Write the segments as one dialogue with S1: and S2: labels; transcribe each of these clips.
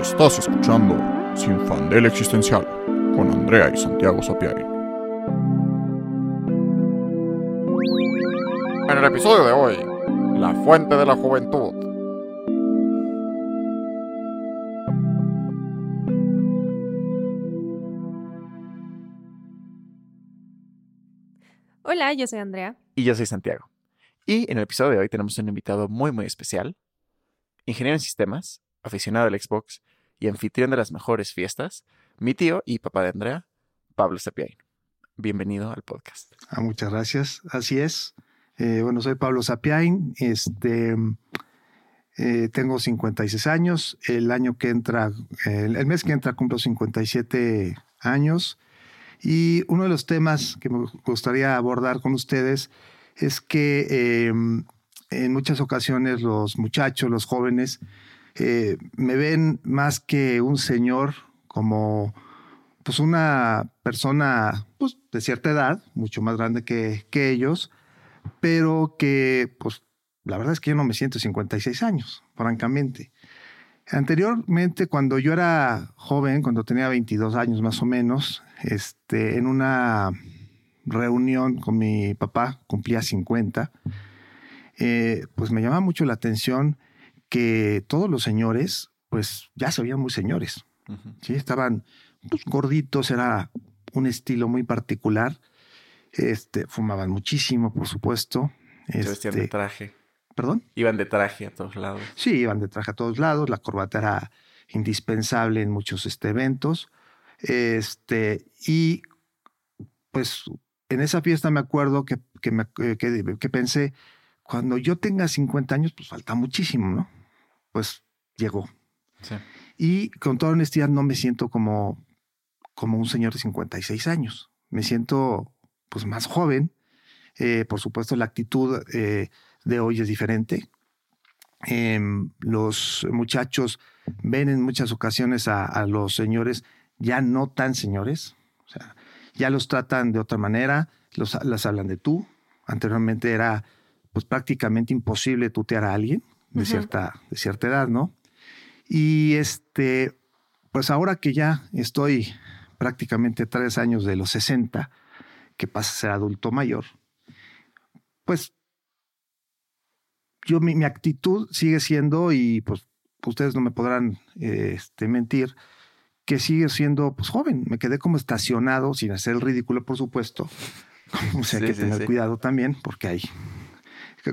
S1: Estás escuchando Sin Fandel Existencial con Andrea y Santiago Sapiari. En el episodio de hoy, La Fuente de la Juventud.
S2: Hola, yo soy Andrea.
S3: Y yo soy Santiago. Y en el episodio de hoy tenemos un invitado muy, muy especial. Ingeniero en sistemas, aficionado al Xbox y anfitrión de las mejores fiestas, mi tío y papá de Andrea, Pablo Sapiain. Bienvenido al podcast.
S4: Ah, muchas gracias. Así es. Eh, bueno, soy Pablo Sapiain. Este, eh, tengo 56 años. El año que entra, el, mes que entra cumplo 57 años. Y uno de los temas que me gustaría abordar con ustedes es que eh, en muchas ocasiones los muchachos, los jóvenes, eh, me ven más que un señor como pues una persona pues, de cierta edad, mucho más grande que, que ellos, pero que pues la verdad es que yo no me siento 56 años, francamente. Anteriormente, cuando yo era joven, cuando tenía 22 años más o menos, este, en una reunión con mi papá, cumplía 50, eh, pues me llamaba mucho la atención que todos los señores, pues ya se veían muy señores. ¿sí? Estaban pues, gorditos, era un estilo muy particular. Este, fumaban muchísimo, por supuesto.
S3: Se vestían de
S4: Este,
S3: traje.
S4: ¿Perdón?
S3: Iban de traje a todos lados.
S4: Sí, iban de traje a todos lados. La corbata era indispensable en muchos este, eventos. Este, y pues en esa fiesta me acuerdo que, que, me- eh, que- que pensé, cuando yo tenga 50 años, pues falta muchísimo, ¿no? Pues llegó.
S3: Sí.
S4: Y con toda honestidad no me siento como, como un señor de 56 años. Me siento pues más joven. Eh, por supuesto, la actitud eh, de hoy es diferente. Em, los muchachos ven en muchas ocasiones a, a los señores ya no tan señores. O sea, ya los tratan de otra manera, los, las hablan de tú. Anteriormente era pues prácticamente imposible tutear a alguien de, cierta, de cierta edad, ¿no? Y este, pues ahora que ya estoy prácticamente tres años de los 60, que pasa a ser adulto mayor, pues yo mi, mi actitud sigue siendo, y pues ustedes no me podrán eh, este, mentir, que sigue siendo pues joven. Me quedé como estacionado, sin hacer el ridículo, por supuesto. O sea, hay que
S3: sí,
S4: tener
S3: sí.
S4: cuidado también, porque hay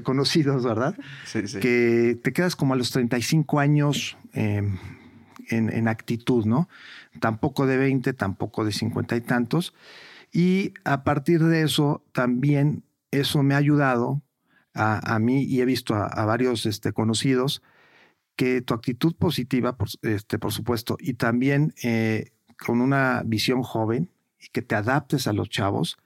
S4: conocidos, ¿verdad?
S3: Sí, sí.
S4: que te quedas como a los 35 años eh, en, en actitud, ¿no? Tampoco de 20, tampoco de 50 y tantos. Y a partir de eso, también eso me ha ayudado a, a mí y he visto a, a varios este, conocidos que tu actitud positiva, por, este, por supuesto, y también eh, con una visión joven y que te adaptes a los chavos,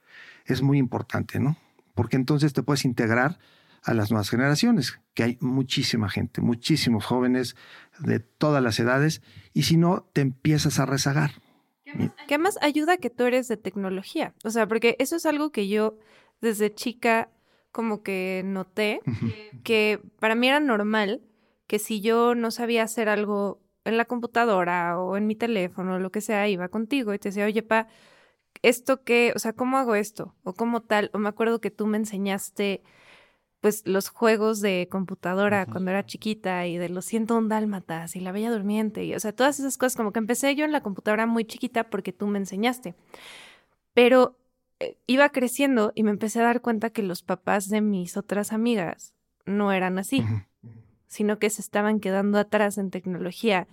S4: es muy importante, ¿no? Porque entonces te puedes integrar a las nuevas generaciones, que hay muchísima gente, muchísimos jóvenes de todas las edades, y si no, te empiezas a rezagar.
S2: ¿Qué más ayuda que tú eres de tecnología? O sea, porque eso es algo que yo desde chica como que noté, que para mí era normal que si yo no sabía hacer algo en la computadora o en mi teléfono o lo que sea, iba contigo y te decía, oye, pa, ¿esto qué? O sea, ¿cómo hago esto? O cómo tal. O me acuerdo que tú me enseñaste pues los juegos de computadora cuando era chiquita y de los 101 dálmatas y la Bella Durmiente y o sea, todas esas cosas como que empecé yo en la computadora muy chiquita porque tú me enseñaste. Pero eh, iba creciendo y me empecé a dar cuenta que los papás de mis otras amigas no eran así, sino que se estaban quedando atrás en tecnología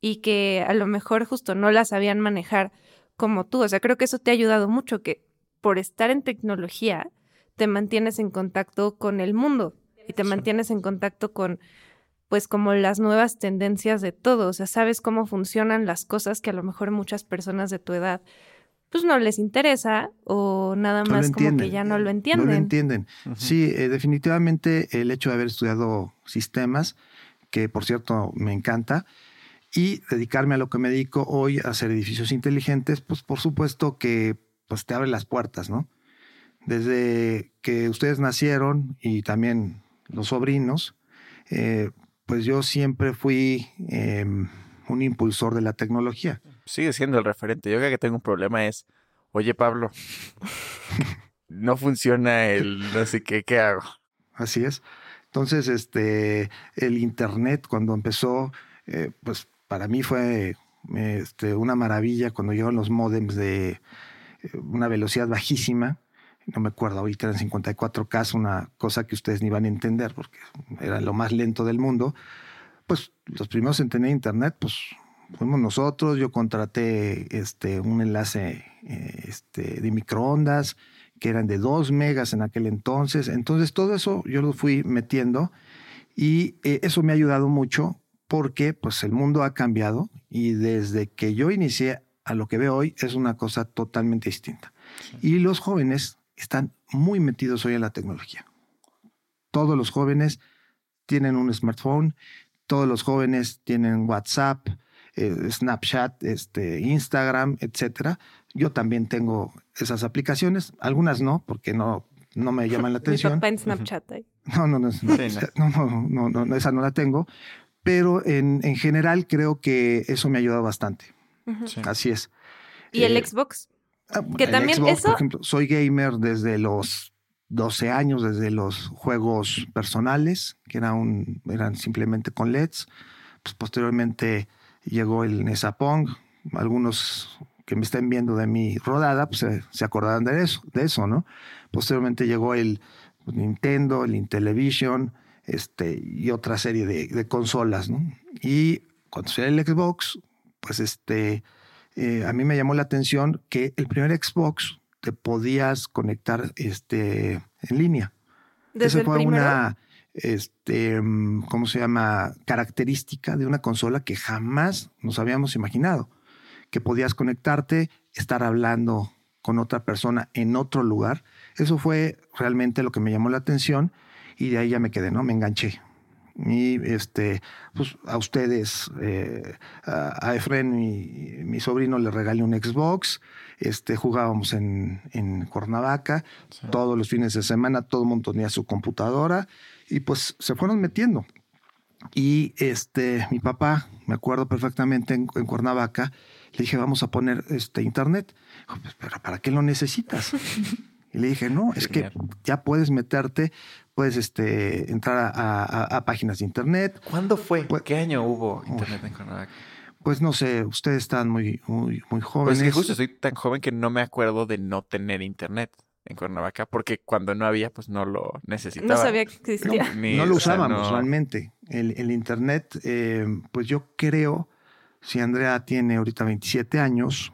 S2: y que a lo mejor justo no la sabían manejar como tú. O sea, creo que eso te ha ayudado mucho, que por estar en tecnología te mantienes en contacto con el mundo y te mantienes en contacto con, pues, como las nuevas tendencias de todo. O sea, sabes cómo funcionan las cosas que a lo mejor muchas personas de tu edad, pues, no les interesa o nada
S4: No
S2: más como que ya no lo entienden.
S4: No lo entienden. Sí, eh, definitivamente el hecho de haber estudiado sistemas, que por cierto me encanta, y dedicarme a lo que me dedico hoy, a hacer edificios inteligentes, pues por supuesto que pues te abre las puertas, ¿no? Desde que ustedes nacieron y también los sobrinos, eh, pues yo siempre fui eh, un impulsor de la tecnología.
S3: Sigue siendo el referente. Yo creo que tengo un problema es, oye Pablo, no funciona el no sé qué, ¿qué hago?
S4: Así es. Entonces, este, el Internet cuando empezó, eh, pues para mí fue este, una maravilla cuando llegaron los modems de una velocidad bajísima. No me acuerdo, ahorita eran 54K, una cosa que ustedes ni van a entender porque era lo más lento del mundo. Pues los primeros en tener Internet, pues fuimos nosotros. Yo contraté este, un enlace eh, este, de microondas que eran de 2 megas en aquel entonces. Entonces todo eso yo lo fui metiendo y eh, eso me ha ayudado mucho porque pues el mundo ha cambiado y desde que yo inicié a lo que veo hoy es una cosa totalmente distinta. Y los jóvenes están muy metidos hoy en la tecnología. Todos los jóvenes tienen un smartphone, todos los jóvenes tienen WhatsApp, eh, Snapchat, este, Instagram, etcétera. Yo también tengo esas aplicaciones, algunas no, porque no, no me llaman la atención.
S2: Mi papá en Snapchat. ¿eh?
S4: No, no, no, no, no, no, esa no la tengo. Pero en, en, general creo que eso me ha ayudado bastante. Así es.
S2: ¿Y el eh, Xbox?
S4: Ah, que también eso... Por ejemplo, soy gamer desde los 12 años, desde los juegos personales, que era un, eran simplemente con LEDs. Pues posteriormente llegó el Nesapong. Algunos que me estén viendo de mi rodada, pues se, acordarán de eso, de eso, ¿no? Posteriormente llegó el Nintendo, el Intellivision, este, y otra serie de, consolas, ¿no? Y cuando salió el Xbox, pues este, eh, a mí me llamó la atención que el primer Xbox te podías conectar este, en línea.
S2: ¿Desde
S4: fue
S2: el
S4: una, este, mm, ¿cómo se llama? Característica de una consola que jamás nos habíamos imaginado que podías conectarte, estar hablando con otra persona en otro lugar. Eso fue realmente lo que me llamó la atención y de ahí ya me quedé, ¿no? Me enganché. Y este, pues a ustedes, eh, a, Efren, mi, mi, sobrino, le regalé un Xbox. Este, jugábamos en, en Cuernavaca todos los fines de semana, todo el mundo tenía su computadora y pues se fueron metiendo. Y este, mi papá, me acuerdo perfectamente en, en Cuernavaca, le dije, vamos a poner este internet. Pues, pero ¿para qué lo necesitas? Y le dije, no, es que ya puedes meterte, puedes este, entrar a, páginas de internet.
S3: ¿Cuándo fue? Pues, ¿Qué año hubo internet en Cuernavaca?
S4: Pues no sé, ustedes están muy, muy, muy jóvenes.
S3: Pues que justo soy tan joven que no me acuerdo de no tener internet en Cuernavaca, porque cuando no había, pues no lo necesitaba.
S2: No sabía que existía.
S4: No, lo usábamos realmente. El, internet, eh, pues yo creo si Andrea tiene ahorita 27 años,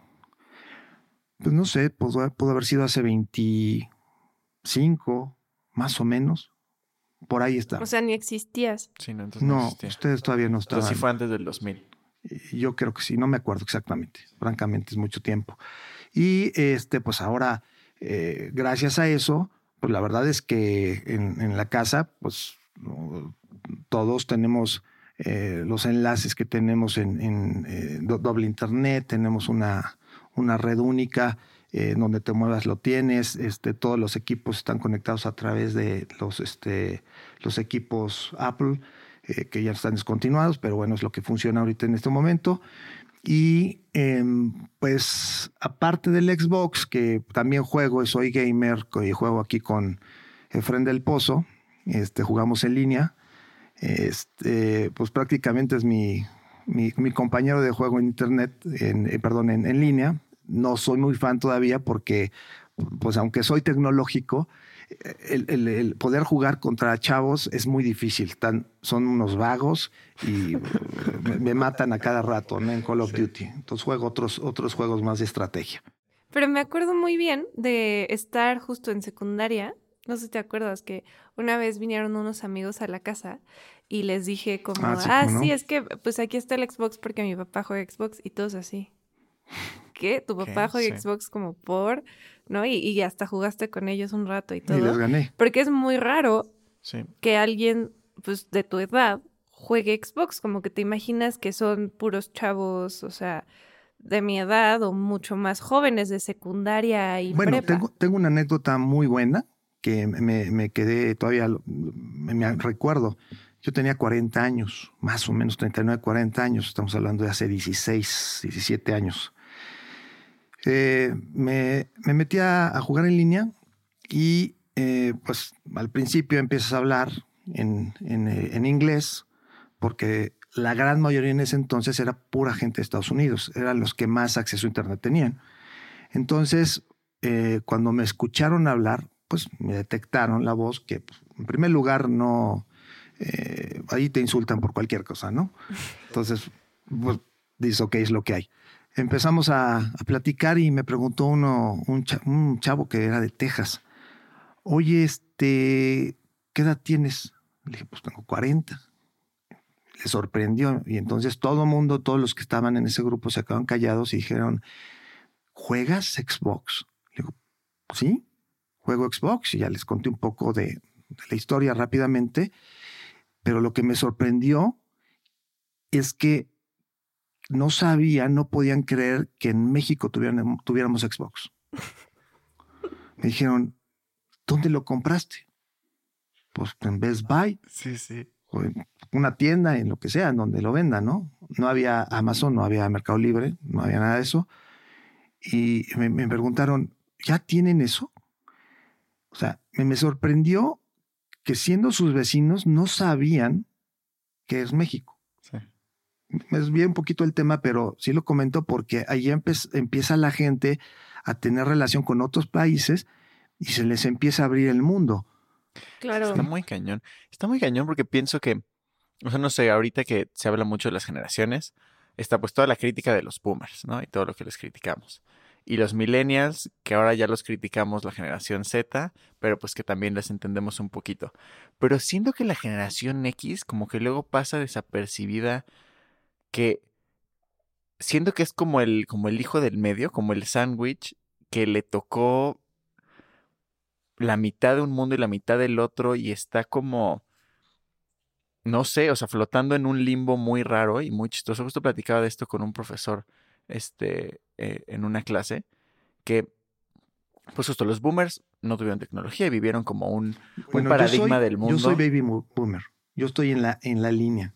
S4: pues no sé, pudo, haber sido hace 25, más o menos. Por ahí está.
S2: O sea, ni existías.
S3: Sí, no, entonces no,
S4: ustedes todavía no estaban.
S3: Pero sí fue antes del 2000.
S4: Yo creo que sí, no me acuerdo exactamente. Francamente, es mucho tiempo. Y este, pues ahora, eh, gracias a eso, pues la verdad es que en, en la casa, pues todos tenemos eh, los enlaces que tenemos en, eh, doble internet, tenemos una, una red única, eh, donde te muevas lo tienes, este, todos los equipos están conectados a través de los, este, equipos Apple, que ya están descontinuados, pero bueno, es lo que funciona ahorita en este momento. Y em, pues aparte del Xbox, que también juego, soy gamer, y juego aquí con Efren del Pozo, este, jugamos en línea pues prácticamente es mi, compañero de juego en internet, eh, perdón, en, línea. No soy muy fan todavía porque, pues aunque soy tecnológico, el, el, poder jugar contra chavos es muy difícil. Tan, son unos vagos y me, matan a cada rato en Call of Duty. Entonces juego otros, otros juegos más de estrategia.
S2: Pero me acuerdo muy bien de estar justo en secundaria no sé si te acuerdas que una vez vinieron unos amigos a la casa y les dije como, ah, sí, ah, sí, es que pues aquí está el Xbox porque mi papá juega Xbox y todos así. ¿Qué? Tu papá juega Xbox como por, ¿no? Y, hasta jugaste con ellos un rato y todo.
S4: Y les gané.
S2: Porque es muy raro que alguien, pues, de tu edad juegue Xbox, como que te imaginas que son puros chavos, o sea, de mi edad o mucho más jóvenes de secundaria y
S4: bueno, Tengo, tengo una anécdota muy buena que me, me quedé todavía, me recuerdo Yo tenía 40 años, más o menos 39, 40 años, estamos hablando de hace 16, 17 años. Eh, me, me, metí a, jugar en línea y eh, pues al principio empiezas a hablar en, eh, en, inglés porque la gran mayoría en ese entonces era pura gente de Estados Unidos, eran los que más acceso a Internet tenían. Entonces, cuando me escucharon hablar, pues me detectaron la voz que pues, en primer lugar no, ahí te insultan por cualquier cosa, ¿no? Entonces, pues dices, ok, es lo que hay empezamos a, platicar y me preguntó uno, un, chavo que era de Texas, oye, este, ¿qué edad tienes? Le dije, pues tengo 40. Le sorprendió y entonces todo mundo, todos los que estaban en ese grupo se acaban callados y dijeron, ¿juegas Xbox? Le digo, sí, juego Xbox y ya les conté un poco de, de la historia rápidamente, pero lo que me sorprendió es que no sabían, no podían creer que en México tuviéramos Xbox. Me dijeron, ¿dónde lo compraste? Pues en Best Buy.
S3: Sí, sí.
S4: O en una tienda, en lo que sea, en donde lo vendan, ¿no? No había Amazon, no había Mercado Libre, no había nada de eso. Y me, preguntaron, ¿ya tienen eso? O sea, me, me sorprendió que siendo sus vecinos no sabían que es México me desvié un poquito el tema, pero sí lo comento porque ahí empieza la gente a tener relación con otros países y se les empieza a abrir el mundo.
S2: Claro.
S3: Está muy cañón. Está muy cañón porque pienso que, o sea, no sé, ahorita que se habla mucho de las generaciones, está pues toda la crítica de los boomers, ¿no? Y todo lo que les criticamos. Y los millennials, que ahora ya los criticamos la generación Z, pero pues que también les entendemos un poquito. Pero siento que la generación X como que luego pasa desapercibida que siento que es como el, como el hijo del medio, como el sándwich que le tocó la mitad de un mundo y la mitad del otro y está como, no sé, o sea, flotando en un limbo muy raro y muy chistoso. Justo platicaba de esto con un profesor este, eh, en una clase, que, pues justo los boomers no tuvieron tecnología y vivieron como un, paradigma del mundo.
S4: Yo soy baby boomer, yo estoy en la, en la línea.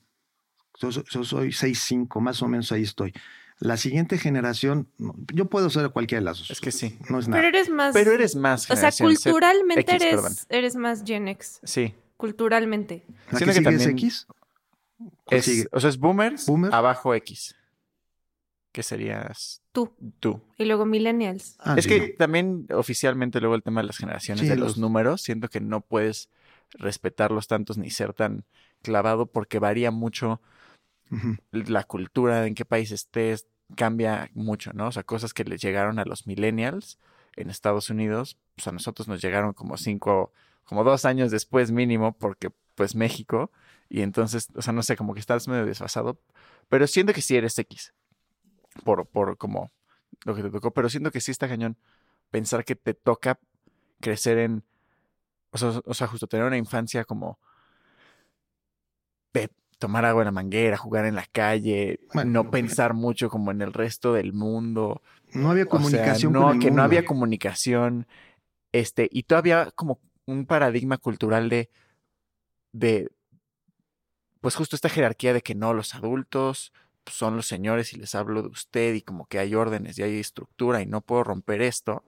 S4: Yo, soy 6'5, más o menos ahí estoy. La siguiente generación, yo puedo ser cualquiera de las dos.
S3: Es que sí.
S4: No es nada.
S2: Pero eres más.
S3: Pero eres más.
S2: O sea, culturalmente eres, eres más Gen X.
S3: Sí.
S2: Culturalmente.
S4: ¿La que sigue es X?
S3: Es, O sea, es boomers, Boomer. abajo X. ¿Qué serías?
S2: Tú.
S3: Tú.
S2: Y luego millennials.
S3: Ah, es que también oficialmente luego el tema de las generaciones, de los... los números, siento que no puedes respetarlos tantos ni ser tan clavado porque varía mucho la cultura, en qué país estés, cambia mucho, ¿no? O sea, cosas que les llegaron a los millennials en Estados Unidos, pues a nosotros nos llegaron como cinco, como dos años después mínimo, porque pues México, y entonces, o sea, no sé, como que estás medio desfasado, pero siento que sí eres X, por, por como lo que te tocó, pero siento que sí está cañón pensar que te toca crecer en, o sea, o sea justo tener una infancia como tomar agua en la manguera, jugar en la calle, no pensar mucho como en el resto del mundo.
S4: No había comunicación.
S3: no, que no había comunicación. Este, y todavía como un paradigma cultural de, de, pues justo esta jerarquía de que no, los adultos son los señores y les hablo de usted y como que hay órdenes y hay estructura y no puedo romper esto.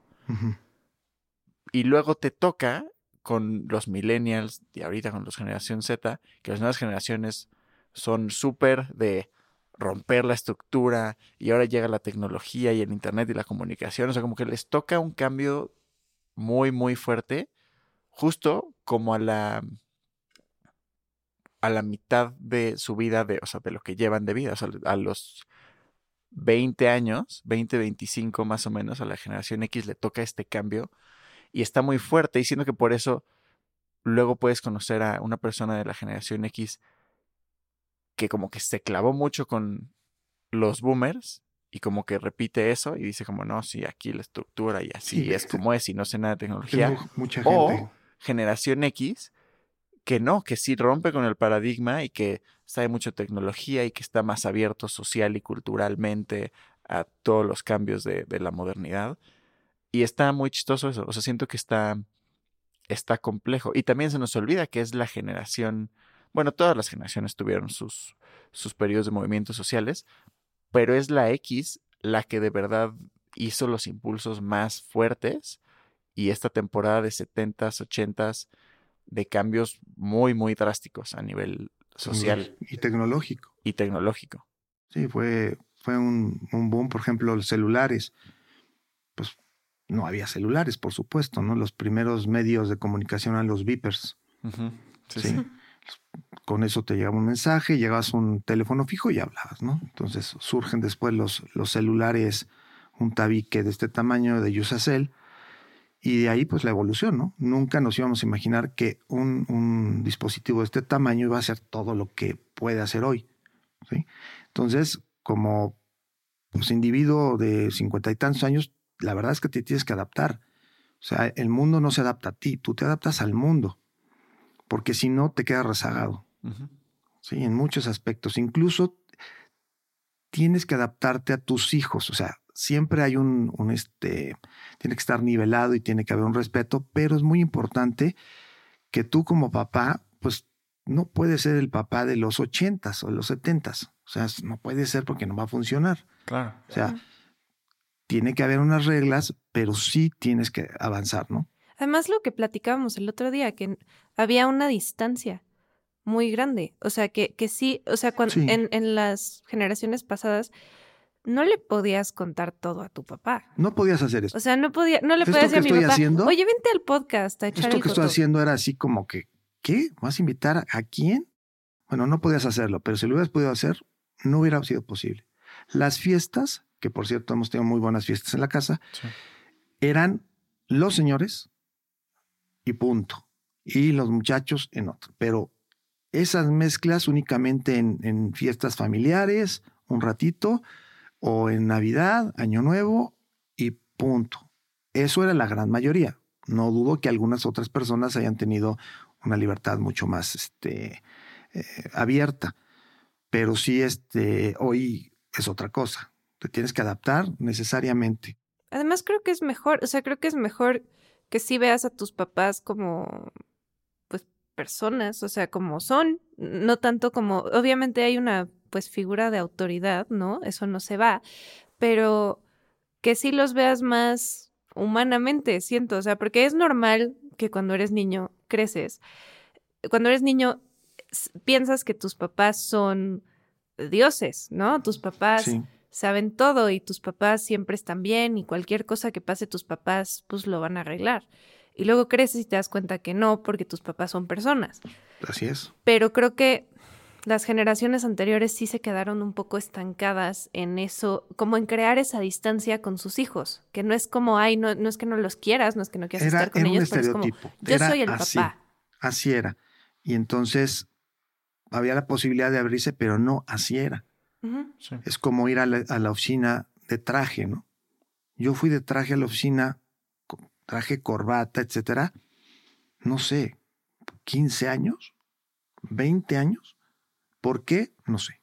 S3: Y luego te toca con los millennials y ahorita con los generación Z, que las nuevas generaciones son súper de romper la estructura y ahora llega la tecnología y el internet y la comunicación, o sea, como que les toca un cambio muy, muy fuerte, justo como a la a la mitad de su vida, de, o sea, de lo que llevan de vida, o sea, a los 20 años, 20, 25 más o menos, a la generación X le toca este cambio y está muy fuerte, y siento que por eso luego puedes conocer a una persona de la generación X que como que se clavó mucho con los boomers y como que repite eso y dice como no, sí, aquí la estructura y así es como es y no sé nada de tecnología.
S4: Mucha
S3: gente. O generación X que no, que sí rompe con el paradigma y que sabe mucho tecnología y que está más abierto social y culturalmente a todos los cambios de, de la modernidad. Y está muy chistoso eso, o sea, siento que está, está complejo. Y también se nos olvida que es la generación Bueno, todas las generaciones tuvieron sus, sus periodos de movimientos sociales, pero es la X la que de verdad hizo los impulsos más fuertes y esta temporada de 70s, 80s de cambios muy, muy drásticos a nivel social.
S4: Y tecnológico.
S3: Y tecnológico.
S4: Sí, fue, fue un, un boom, por ejemplo, los celulares. Pues no había celulares, por supuesto, ¿no? Los primeros medios de comunicación eran los beepers.
S3: sí, sí.
S4: Con eso te llegaba un mensaje, llegabas un teléfono fijo y hablabas, ¿no? Entonces surgen después los, los celulares, un tabique de este tamaño de Usacell, y de ahí pues la evolución, ¿no? Nunca nos íbamos a imaginar que un, un dispositivo de este tamaño iba a hacer todo lo que puede hacer hoy, ¿sí? Entonces, como pues, individuo de cincuenta y tantos años, la verdad es que te tienes que adaptar. O sea, el mundo no se adapta a ti, tú te adaptas al mundo, porque si no te quedas rezagado. Sí, en muchos aspectos. Incluso tienes que adaptarte a tus hijos. O sea, siempre hay un, un, este, tiene que estar nivelado y tiene que haber un respeto, pero es muy importante que tú como papá, pues no puedes ser el papá de los ochentas o de los setentas. O sea, no puede ser porque no va a funcionar.
S3: Claro.
S4: O sea, tiene que haber unas reglas, pero sí tienes que avanzar, ¿no?
S2: Además, lo que platicábamos el otro día, que había una distancia muy grande. O sea, que, que sí, o sea, cuando
S4: Sí.
S2: en, en las generaciones pasadas no le podías contar todo a tu papá.
S4: No podías hacer eso.
S2: O sea, no podía, no le
S4: ¿Esto
S2: podías decir a
S4: que
S2: mi
S4: estoy
S2: papá,
S4: haciendo?
S2: oye, vente al podcast a echar
S4: Esto
S2: el
S4: que estoy
S2: coto".
S4: haciendo era así como que, ¿qué? ¿Vas a invitar a, a quién? Bueno, no podías hacerlo, pero si lo hubieras podido hacer, no hubiera sido posible. Las fiestas, que por cierto hemos tenido muy buenas fiestas en la casa,
S3: Sí.
S4: eran los señores y punto. Y los muchachos en otro. Pero esas mezclas únicamente en, en fiestas familiares, un ratito, o en Navidad, Año Nuevo y punto. Eso era la gran mayoría. No dudo que algunas otras personas hayan tenido una libertad mucho más este, eh, abierta. Pero sí, este, hoy es otra cosa. Te tienes que adaptar necesariamente.
S2: Además, creo que es mejor, o sea, creo que es mejor que sí veas a tus papás como, pues, personas, o sea, como son, no tanto como, obviamente hay una, pues, figura de autoridad, ¿no? Eso no se va, pero que sí los veas más humanamente, siento, o sea, porque es normal que cuando eres niño creces, cuando eres niño piensas que tus papás son dioses, ¿no? Tus papás
S4: Sí.
S2: saben todo y tus papás siempre están bien y cualquier cosa que pase tus papás pues lo van a arreglar. Y luego creces y te das cuenta que no porque tus papás son personas.
S4: Así es.
S2: Pero creo que las generaciones anteriores sí se quedaron un poco estancadas en eso, como en crear esa distancia con sus hijos, que no es como, ay, no, no es que no los quieras, no es que no quieras
S4: Era,
S2: estar con
S4: era un
S2: ellos, pero es como,
S4: estereotipo.
S2: yo
S4: Era
S2: soy el
S4: así,
S2: papá.
S4: Así era. Y entonces había la posibilidad de abrirse, pero no, así era.
S3: Sí.
S4: Es como ir a la, a la oficina de traje, ¿no? Yo fui de traje a la oficina, traje, corbata, etcétera. No sé, 15 años, 20 años. ¿Por qué? No sé.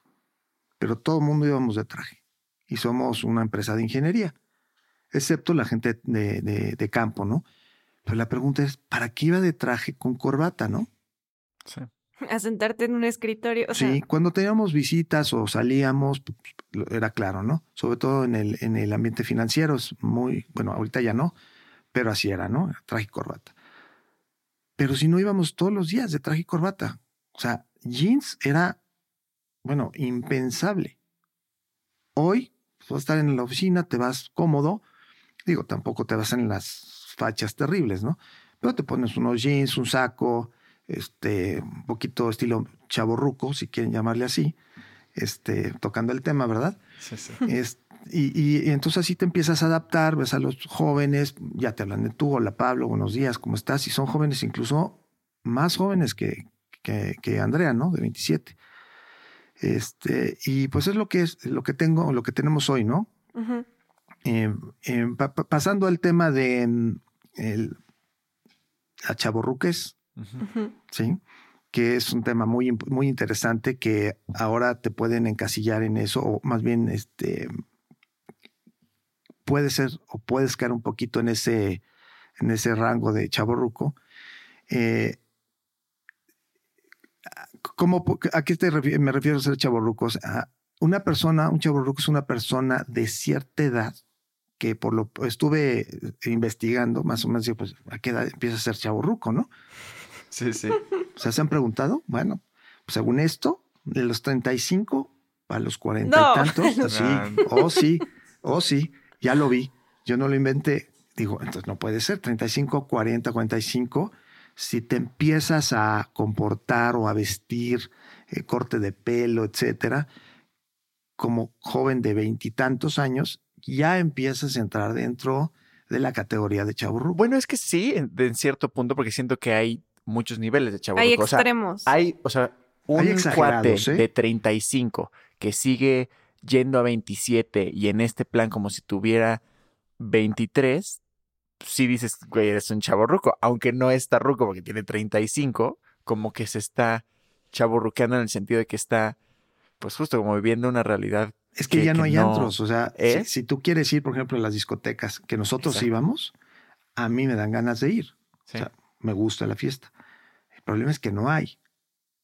S4: Pero todo el mundo íbamos de traje. Y somos una empresa de ingeniería, excepto la gente de, de- de campo, ¿no? Pero la pregunta es, ¿para qué iba de traje con corbata, no?
S3: Sí.
S2: A sentarte en un escritorio. O sea,
S4: sí, cuando teníamos visitas o salíamos, pues, era claro, ¿no? Sobre todo en el, en el ambiente financiero, es muy, bueno, ahorita ya no, pero así era, ¿no? Traje y corbata. Pero si no íbamos todos los días de traje y corbata, o sea, jeans era, bueno, impensable. Hoy, pues, vas a estar en la oficina, te vas cómodo, digo, tampoco te vas en las fachas terribles, ¿no? Pero te pones unos jeans, un saco, este, un poquito estilo chaborruco, si quieren llamarle así, este, tocando el tema, ¿verdad?
S3: Sí, sí.
S4: Es- y, y- y entonces así te empiezas a adaptar, ves a los jóvenes, ya te hablan de tú, hola Pablo, buenos días, ¿cómo estás? Y son jóvenes incluso más jóvenes que, que, que Andrea, ¿no? De 27. Este, y pues es lo que es, lo que tengo, lo que tenemos hoy, ¿no? Eh, eh, pa- pa- pasando al tema de mm, el,
S3: Ujú.
S2: Ujú.
S4: ¿sí? Que es un tema muy, muy interesante que ahora te pueden encasillar en eso, o más bien, este, puede ser, o puedes caer un poquito en ese, en ese rango de chaborruco. Eh, ¿Cómo, ¿A qué te me refiero a ser chavorrucos? A una persona, un chavorruco es una persona de cierta edad que por lo estuve eh, investigando, más o menos, digo, pues, ¿a qué edad empieza a ser chavorruco, no?
S3: Sí, sí.
S4: O sea, ¿se han preguntado? Bueno, pues según esto, de los 35 a los 40
S2: No.
S4: y tantos,
S3: No.
S4: sí, oh sí, oh sí, ya lo vi, yo no lo inventé. Digo, entonces no puede ser, 35, 40, 45, si te empiezas a comportar o a vestir, eh, corte de pelo, etcétera, como joven de veintitantos años, ya empiezas a entrar dentro de la categoría de chaburruco.
S3: Bueno, es que sí, en, en cierto punto, porque siento que hay muchos niveles de chavo.
S2: Hay
S3: O sea,
S2: extremos.
S3: hay, o sea, un
S4: Hay
S3: cuate
S4: ¿eh?
S3: de 35 que sigue yendo a 27 y en este plan como si tuviera 23, sí dices, güey, eres un chavo ruco, aunque no está ruco porque tiene 35, como que se está chaborruqueando en el sentido de que está, pues justo como viviendo una realidad.
S4: Es que
S3: que-
S4: ya no
S3: que
S4: hay
S3: no
S4: antros. O sea, si, si tú quieres ir, por ejemplo, a las discotecas que nosotros
S3: Exacto.
S4: íbamos, a mí me dan ganas de ir.
S3: ¿sí?
S4: O sea, me gusta la fiesta. El problema es que no hay.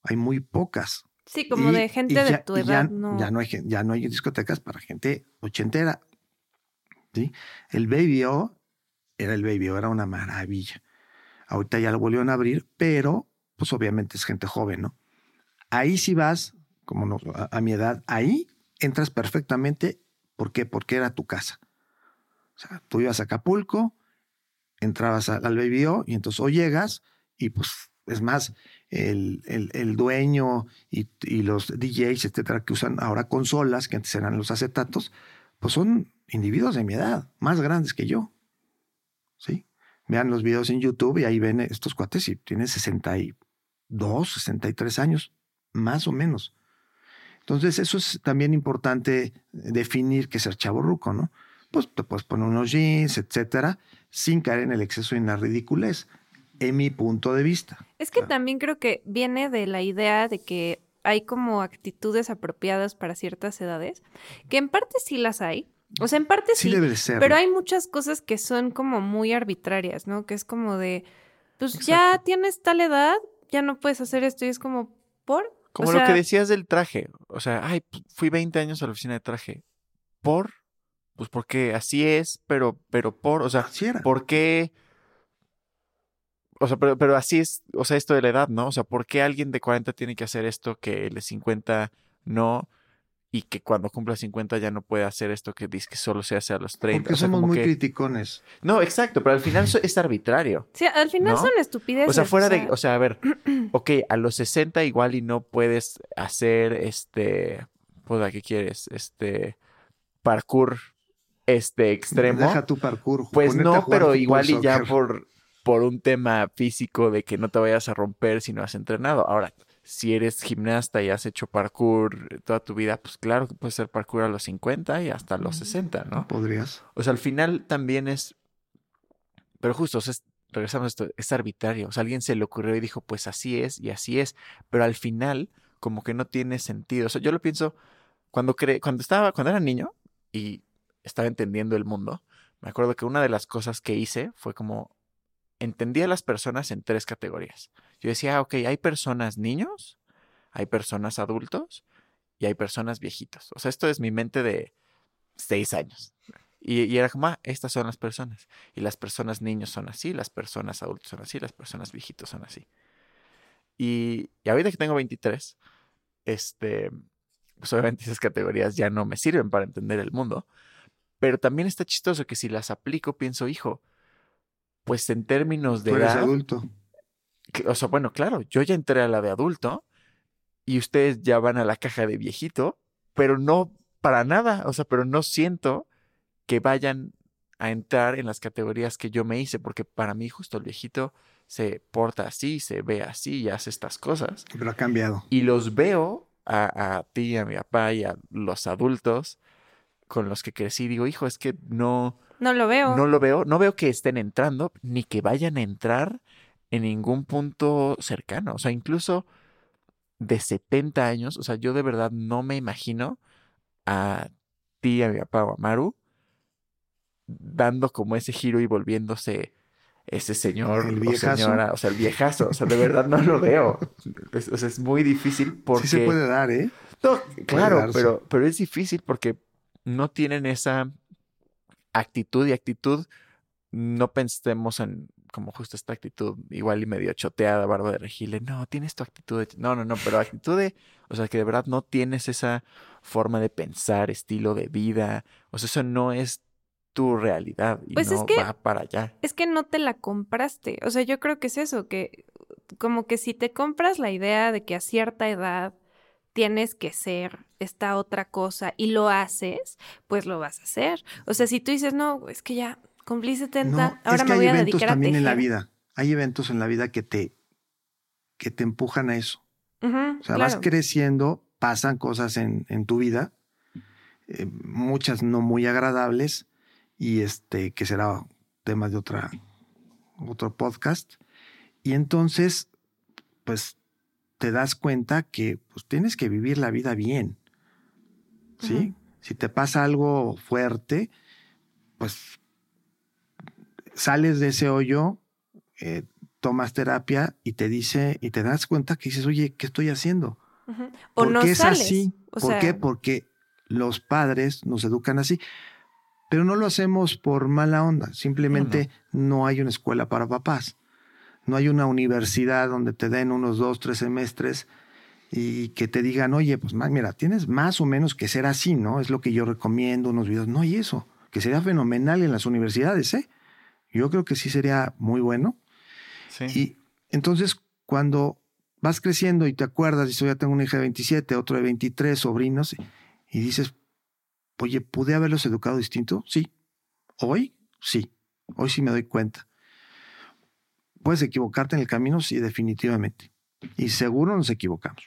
S4: Hay muy pocas.
S2: Sí, como
S4: Y-
S2: de gente
S4: ya-
S2: de tu edad,
S4: ya,
S2: no.
S4: Ya no, hay, ya no hay discotecas para gente ochentera. ¿sí? El Baby O era el Baby era una maravilla. Ahorita ya lo volvieron a abrir, pero pues obviamente es gente joven, ¿no? Ahí sí vas, como no- a, mi edad, ahí entras perfectamente. ¿Por qué? Porque era tu casa. O sea, tú ibas a Acapulco, entrabas al, al Baby y entonces o llegas y pues es más, el, el- el dueño y, y los DJs, etcétera, que usan ahora consolas, que antes eran los acetatos, pues son individuos de mi edad, más grandes que yo. ¿Sí? Vean los videos en YouTube y ahí ven estos cuates y tienen 62, 63 años, más o menos. Entonces, eso es también importante definir que ser chaborruco, ¿no? Pues te puedes poner unos jeans, etcétera, sin caer en el exceso y en la ridiculez, en mi punto de vista.
S2: Es que
S4: Claro.
S2: también creo que viene de la idea de que hay como actitudes apropiadas para ciertas edades, que en parte sí las hay, o sea, en parte
S4: Sí,
S2: sí,
S4: debe de ser.
S2: pero hay muchas cosas que son como muy arbitrarias, ¿no? Que es como de, pues ya tienes tal edad, ya no puedes hacer esto y es como, ¿por?
S3: Como
S2: O
S3: lo que decías del traje. O sea, ay, fui 20 años a la oficina de traje. ¿Por? Pues porque así es, pero, pero por, o sea. ¿por qué? O sea, pero, pero así es, o sea, esto de la edad, ¿no? O sea, ¿por qué alguien de 40 tiene que hacer esto que el de 50 no? Y que cuando cumpla 50 ya no puede hacer esto que dice que solo se hace a los 30.
S4: Porque
S3: o sea,
S4: somos
S3: como
S4: muy
S3: que-
S4: criticones.
S3: No, exacto, pero al final es arbitrario.
S2: Sí, al final
S3: ¿No?
S2: son estupideces.
S3: O sea, fuera de,
S2: sea,
S3: o sea, a ver, ok, a los 60 igual y no puedes hacer este, pues, ¿qué quieres? Este, parkour, este, extremo.
S4: Deja tu parkour.
S3: Pues no, pero igual y ya por, por un tema físico de que no te vayas a romper si no has entrenado. Ahora, si eres gimnasta y has hecho parkour toda tu vida, pues claro que puedes hacer parkour a los 50 y hasta los 60, ¿no?
S4: Podrías.
S3: O sea, al final también es. Pero justo, o sea, es- regresamos a esto, es arbitrario. O sea, alguien se le ocurrió y dijo, pues así es y así es. Pero al final, como que no tiene sentido. O sea, yo lo pienso cuando cre cuando estaba, cuando era niño y estaba entendiendo el mundo, me acuerdo que una de las cosas que hice fue como entendía a las personas en tres categorías. Yo decía, ah, ok, hay personas niños, hay personas adultos y hay personas viejitos. O sea, esto es mi mente de seis años. Y, y era como, ah, estas son las personas. Y las personas niños son así, las personas adultos son así, las personas viejitos son así. Y, y ahorita que tengo 23, este, pues obviamente esas categorías ya no me sirven para entender el mundo. Pero también está chistoso que si las aplico, pienso, hijo, pues en términos de
S4: Tú eres
S3: edad,
S4: adulto.
S3: O sea, bueno, claro, yo ya entré a la de adulto y ustedes ya van a la caja de viejito, pero no para nada, o sea, pero no siento que vayan a entrar en las categorías que yo me hice, porque para mí justo el viejito se porta así, se ve así y hace estas cosas.
S4: Pero ha cambiado.
S3: Y los veo a, a ti, a mi papá y a los adultos con los que crecí. Digo, hijo, es que no,
S2: No lo veo.
S3: no lo veo, no veo que estén entrando, ni que vayan a entrar en ningún punto cercano. O sea, incluso de 70 años, o sea, yo de verdad no me imagino a ti, a mi papá o a Maru dando como ese giro y volviéndose ese señor
S4: El
S3: o señora, o sea, el viejazo, o sea, de verdad no lo veo. Es- o sea, es muy difícil porque...
S4: Sí se puede dar, ¿eh?
S3: No, claro, pero, pero es difícil porque no tienen esa actitud y actitud, no pensemos en como justo esta actitud igual y medio choteada, barba de regile. No, tienes tu actitud de... No, no, no, pero actitud de... O sea, que de verdad no tienes esa forma de pensar, estilo de vida. O sea, eso no es tu realidad y
S2: Pues es
S3: no
S2: que-
S3: va para allá.
S2: Es que no te la compraste. O sea, yo creo que es eso, que como que si te compras la idea de que a cierta edad tienes que ser esta otra cosa y lo haces, pues lo vas a hacer. O sea, si tú dices, no, es que ya cumplí 70,
S4: No,
S2: ahora
S4: es que
S2: me voy
S4: hay
S2: a
S4: eventos
S2: dedicar a
S4: también en la vida. Hay eventos en la vida que te, que te empujan a eso. O sea, vas creciendo, pasan cosas en, en tu vida, eh, muchas no muy agradables, y este, que será tema de otra, otro podcast. Y entonces, pues, te das cuenta que pues, tienes que vivir la vida bien. ¿Sí? Si te pasa algo fuerte, pues sales de ese hoyo, eh, tomas terapia y te dice, y te das cuenta que dices, oye, ¿qué estoy haciendo?
S2: Ujú. O
S4: ¿Por
S2: no
S4: qué es así?
S2: O
S4: ¿Por
S2: sea,
S4: qué? Porque los padres nos educan así. Pero no lo hacemos por mala onda. Simplemente no hay una escuela para papás. No hay una universidad donde te den unos dos, tres semestres y que te digan, oye, pues mira, tienes más o menos que ser así, ¿no? Es lo que yo recomiendo, unos videos. No hay eso, que sería fenomenal en las universidades, ¿eh? Yo creo que sí sería muy bueno.
S3: Sí.
S4: Y entonces, cuando vas creciendo y te acuerdas, dices, ya tengo una hija de 27, otro de 23, sobrinos, y dices, oye, ¿pude haberlos educado distinto? Sí. ¿Hoy? Sí. Hoy sí me doy cuenta. ¿Puedes equivocarte en el camino? Sí, definitivamente. Y seguro nos equivocamos.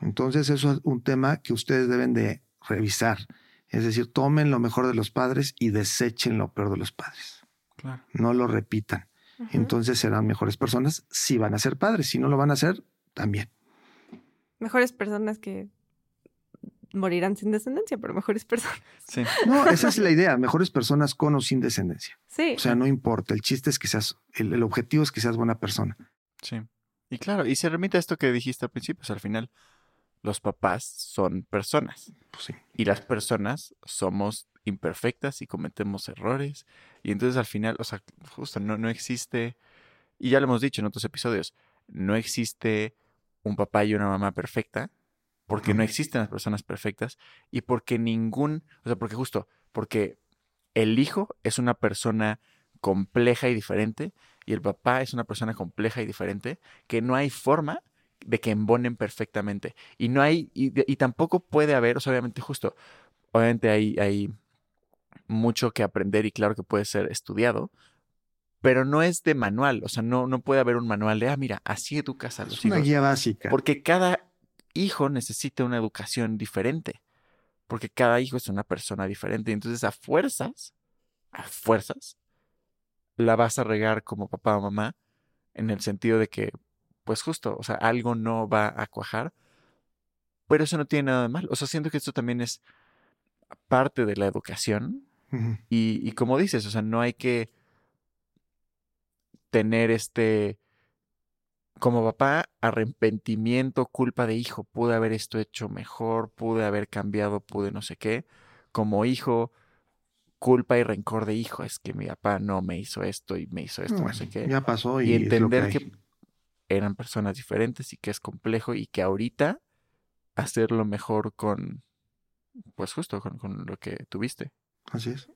S4: Entonces, eso es un tema que ustedes deben de revisar. Es decir, tomen lo mejor de los padres y desechen lo peor de los padres.
S3: Claro.
S4: No lo repitan entonces serán mejores personas si van a ser padres. Si no lo van a hacer, también.
S2: Mejores personas que morirán sin descendencia, pero mejores personas.
S3: Sí.
S4: No, esa es la idea. Mejores personas con o sin descendencia.
S2: Sí.
S4: O sea, no importa. El chiste es que seas, el, el objetivo es que seas buena persona.
S3: Sí. Y claro, y se remite a esto que dijiste al principio, o sea, al final los papás son personas
S4: Pues sí.
S3: y las personas somos imperfectas y cometemos errores y entonces al final, o sea, justo no, no existe, y ya lo hemos dicho en otros episodios, no existe un papá y una mamá perfecta porque no existen las personas perfectas y porque ningún, o sea, porque justo, porque el hijo es una persona compleja y diferente y el papá es una persona compleja y diferente que no hay forma de que embonen perfectamente y no hay y, y tampoco puede haber, o sea, obviamente justo, obviamente hay, hay mucho que aprender y claro que puede ser estudiado, pero no es de manual, o sea, no, no puede haber un manual de, ah, mira, así educas a los
S4: Es una
S3: hijos.
S4: guía básica.
S3: Porque cada hijo necesita una educación diferente. Porque cada hijo es una persona diferente. Y entonces a fuerzas, a fuerzas, la vas a regar como papá o mamá en el sentido de que, pues justo, o sea, algo no va a cuajar. Pero eso no tiene nada de mal. O sea, siento que esto también es parte de la educación. Y, y como dices, o sea, no hay que tener este, como papá, arrepentimiento, culpa de hijo, pude haber esto hecho mejor, pude haber cambiado, pude no sé qué. Como hijo, culpa y rencor de hijo, es que mi papá no me hizo esto y me hizo esto, no, sé qué.
S4: Ya pasó y,
S3: Y
S4: es lo
S3: entender
S4: hay.
S3: que eran personas diferentes y que es complejo y que ahorita hacerlo mejor con, pues justo con, con lo que tuviste.
S4: Así es.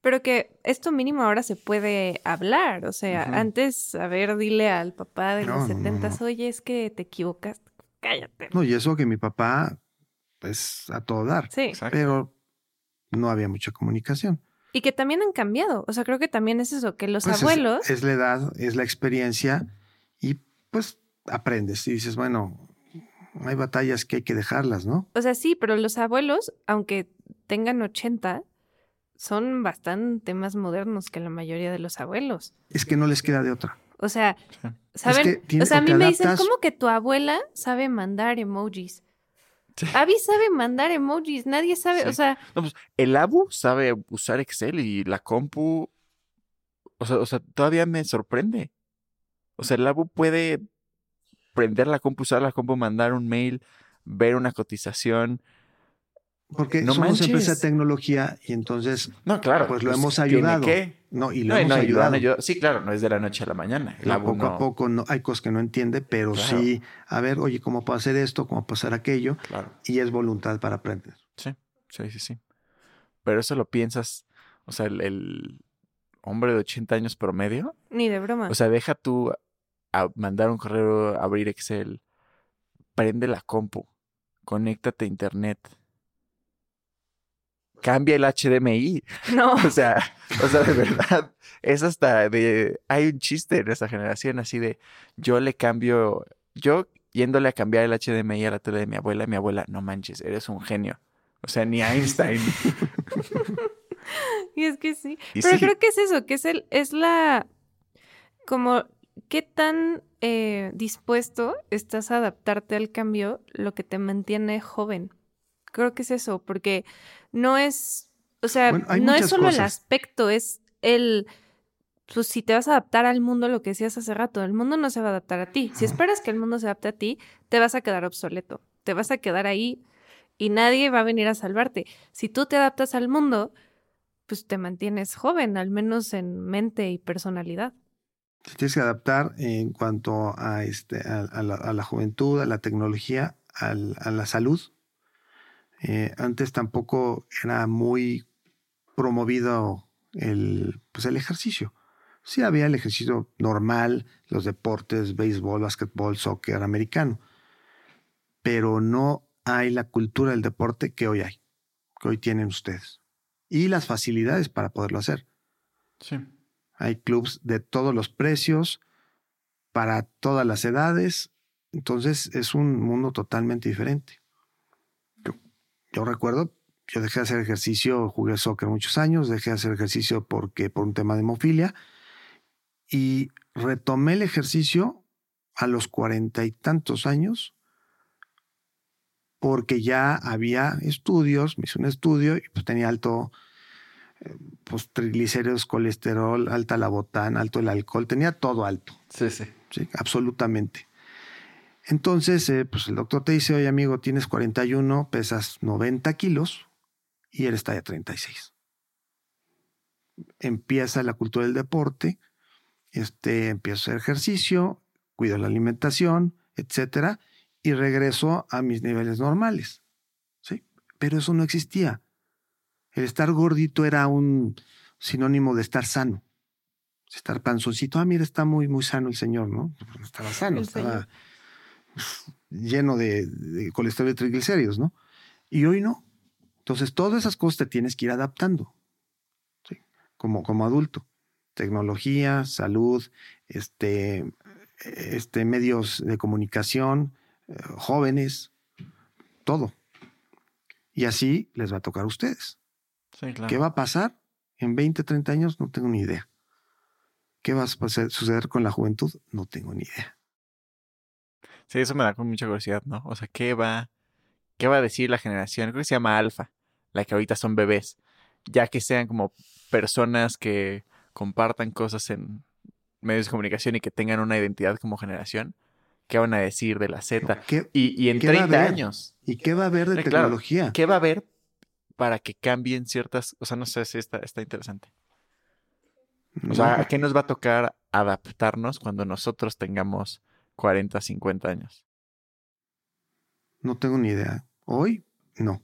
S2: Pero que esto mínimo ahora se puede hablar. O sea, antes, a ver, dile al papá de
S4: No,
S2: los
S4: no, no,
S2: setentas,
S4: no.
S2: oye, es que te equivocas. Cállate.
S4: No, y eso que mi papá, pues a todo dar.
S2: Sí.
S3: Exacto.
S4: Pero no había mucha comunicación.
S2: Y que también han cambiado. O sea, creo que también es eso, que los
S4: Pues es-
S2: abuelos.
S4: Es, la edad, es la experiencia y pues aprendes y dices, bueno, hay batallas que hay que dejarlas, ¿no?
S2: O sea, sí, pero los abuelos, aunque tengan 80, son bastante más modernos que la mayoría de los abuelos.
S4: Es que no les queda de otra.
S2: O sea. ¿saben?
S4: que tiene-
S2: o sea, a mí me dicen, ¿cómo que tu abuela sabe mandar emojis?
S3: Sí.
S2: Abby sabe mandar emojis, nadie sabe,
S3: Sí.
S2: o sea,
S3: No, pues el Abu sabe usar Excel y la compu, O sea, o sea, todavía me sorprende. O sea, el Abu puede prender la compu, usar la compu, mandar un mail, ver una cotización.
S4: Porque
S3: No
S4: somos
S3: manches.
S4: empresa de tecnología y entonces
S3: No, claro.
S4: Pues lo
S3: pues,
S4: hemos
S3: ¿tiene
S4: ayudado.
S3: qué?
S4: no y lo
S3: No, y
S4: hemos
S3: no,
S4: ayudado.
S3: ayudado. Sí, claro, no es de la noche a la mañana. El
S4: poco
S3: no-
S4: a poco no, hay cosas que no entiende, pero
S3: Claro.
S4: sí, a ver, oye, ¿cómo puedo hacer esto? ¿Cómo puedo hacer aquello?
S3: Claro.
S4: Y es voluntad para aprender.
S3: Sí, sí, sí, sí. Pero eso lo piensas, o sea, el, el hombre de 80 años promedio,
S2: Ni de broma.
S3: o sea, deja tú a mandar un correo, abrir Excel, prende la compu, conéctate a internet, cambia el HDMI,
S2: no.
S3: o sea, o sea, de verdad, es hasta de, hay un chiste en esa generación así de, yo le cambio, yo yéndole a cambiar el HDMI a la tele de mi abuela, mi abuela, no manches, eres un genio. O sea, ni Einstein.
S2: Y es que sí.
S3: Y
S2: Pero
S3: sí.
S2: creo que es eso, que es el, es la como qué tan eh, dispuesto estás a adaptarte al cambio lo que te mantiene joven. Creo que es eso, porque no es, o sea,
S4: Bueno,
S2: no es solo el aspecto, es el pues si te vas a adaptar al mundo, lo que decías hace rato, el mundo no se va a adaptar a ti. Si esperas que el mundo se adapte a ti, te vas a quedar obsoleto, te vas a quedar ahí y nadie va a venir a salvarte. Si tú te adaptas al mundo, pues te mantienes joven, al menos en mente y personalidad.
S4: Te tienes que adaptar en cuanto a, este, a, a la, a la juventud, a la tecnología, a la salud. Eh, antes tampoco era muy promovido el, pues el ejercicio. Sí había el ejercicio normal, los deportes, béisbol, básquetbol, soccer, americano, pero no hay la cultura del deporte que hoy hay, que hoy tienen ustedes. Y las facilidades para poderlo hacer.
S3: Sí.
S4: Hay clubs de todos los precios, para todas las edades. Entonces es un mundo totalmente diferente. Yo, recuerdo, yo dejé de hacer ejercicio, jugué soccer muchos años, dejé de hacer ejercicio porque por un tema de hemofilia y retomé el ejercicio a los cuarenta y tantos años porque ya había estudios, me hice un estudio y pues tenía alto eh, pues triglicéridos, colesterol, alta la botana, alto el alcohol, tenía todo alto,
S3: Sí, sí.
S4: ¿sí? absolutamente. Entonces, eh, pues el doctor te dice, oye amigo, tienes 41, pesas 90 kilos y eres talla 36. Empieza la cultura del deporte, este, empiezo a hacer ejercicio, cuido la alimentación, etcétera, y regreso a mis niveles normales. ¿sí? Pero eso no existía. El estar gordito era un sinónimo de estar sano. Estar panzoncito, ah, mira, está muy, muy sano el señor, ¿no? Pues no Estaba sano,
S2: El
S4: estaba
S2: señor.
S4: Lleno de, de colesterol y triglicéridos, ¿no? Y hoy no. Entonces, todas esas cosas te tienes que ir adaptando, ¿sí? Como, como adulto. Tecnología, salud, este, este, medios de comunicación, eh, jóvenes, todo. Y así les va a tocar a ustedes.
S3: Sí, claro.
S4: ¿Qué va a pasar en 20, 30 años? No tengo ni idea. ¿Qué va a suceder con la juventud? No tengo ni idea.
S3: Sí, eso me da con mucha curiosidad, ¿no? O sea, ¿qué va, qué va a decir la generación? Creo que se llama alfa, la que ahorita son bebés. Ya que sean como personas que compartan cosas en medios de comunicación y que tengan una identidad como generación, ¿qué van a decir de la Z?
S4: ¿Qué,
S3: Y, y en
S4: ¿Qué va a
S3: 30
S4: haber?
S3: años,
S4: ¿Y qué va a haber de
S3: claro.
S4: tecnología?
S3: ¿qué va a haber para que cambien ciertas, o sea, no sé si está, está interesante. O sea, ¿a qué nos va a tocar adaptarnos cuando nosotros tengamos 40, 50 años?
S4: No tengo ni idea. Hoy, no.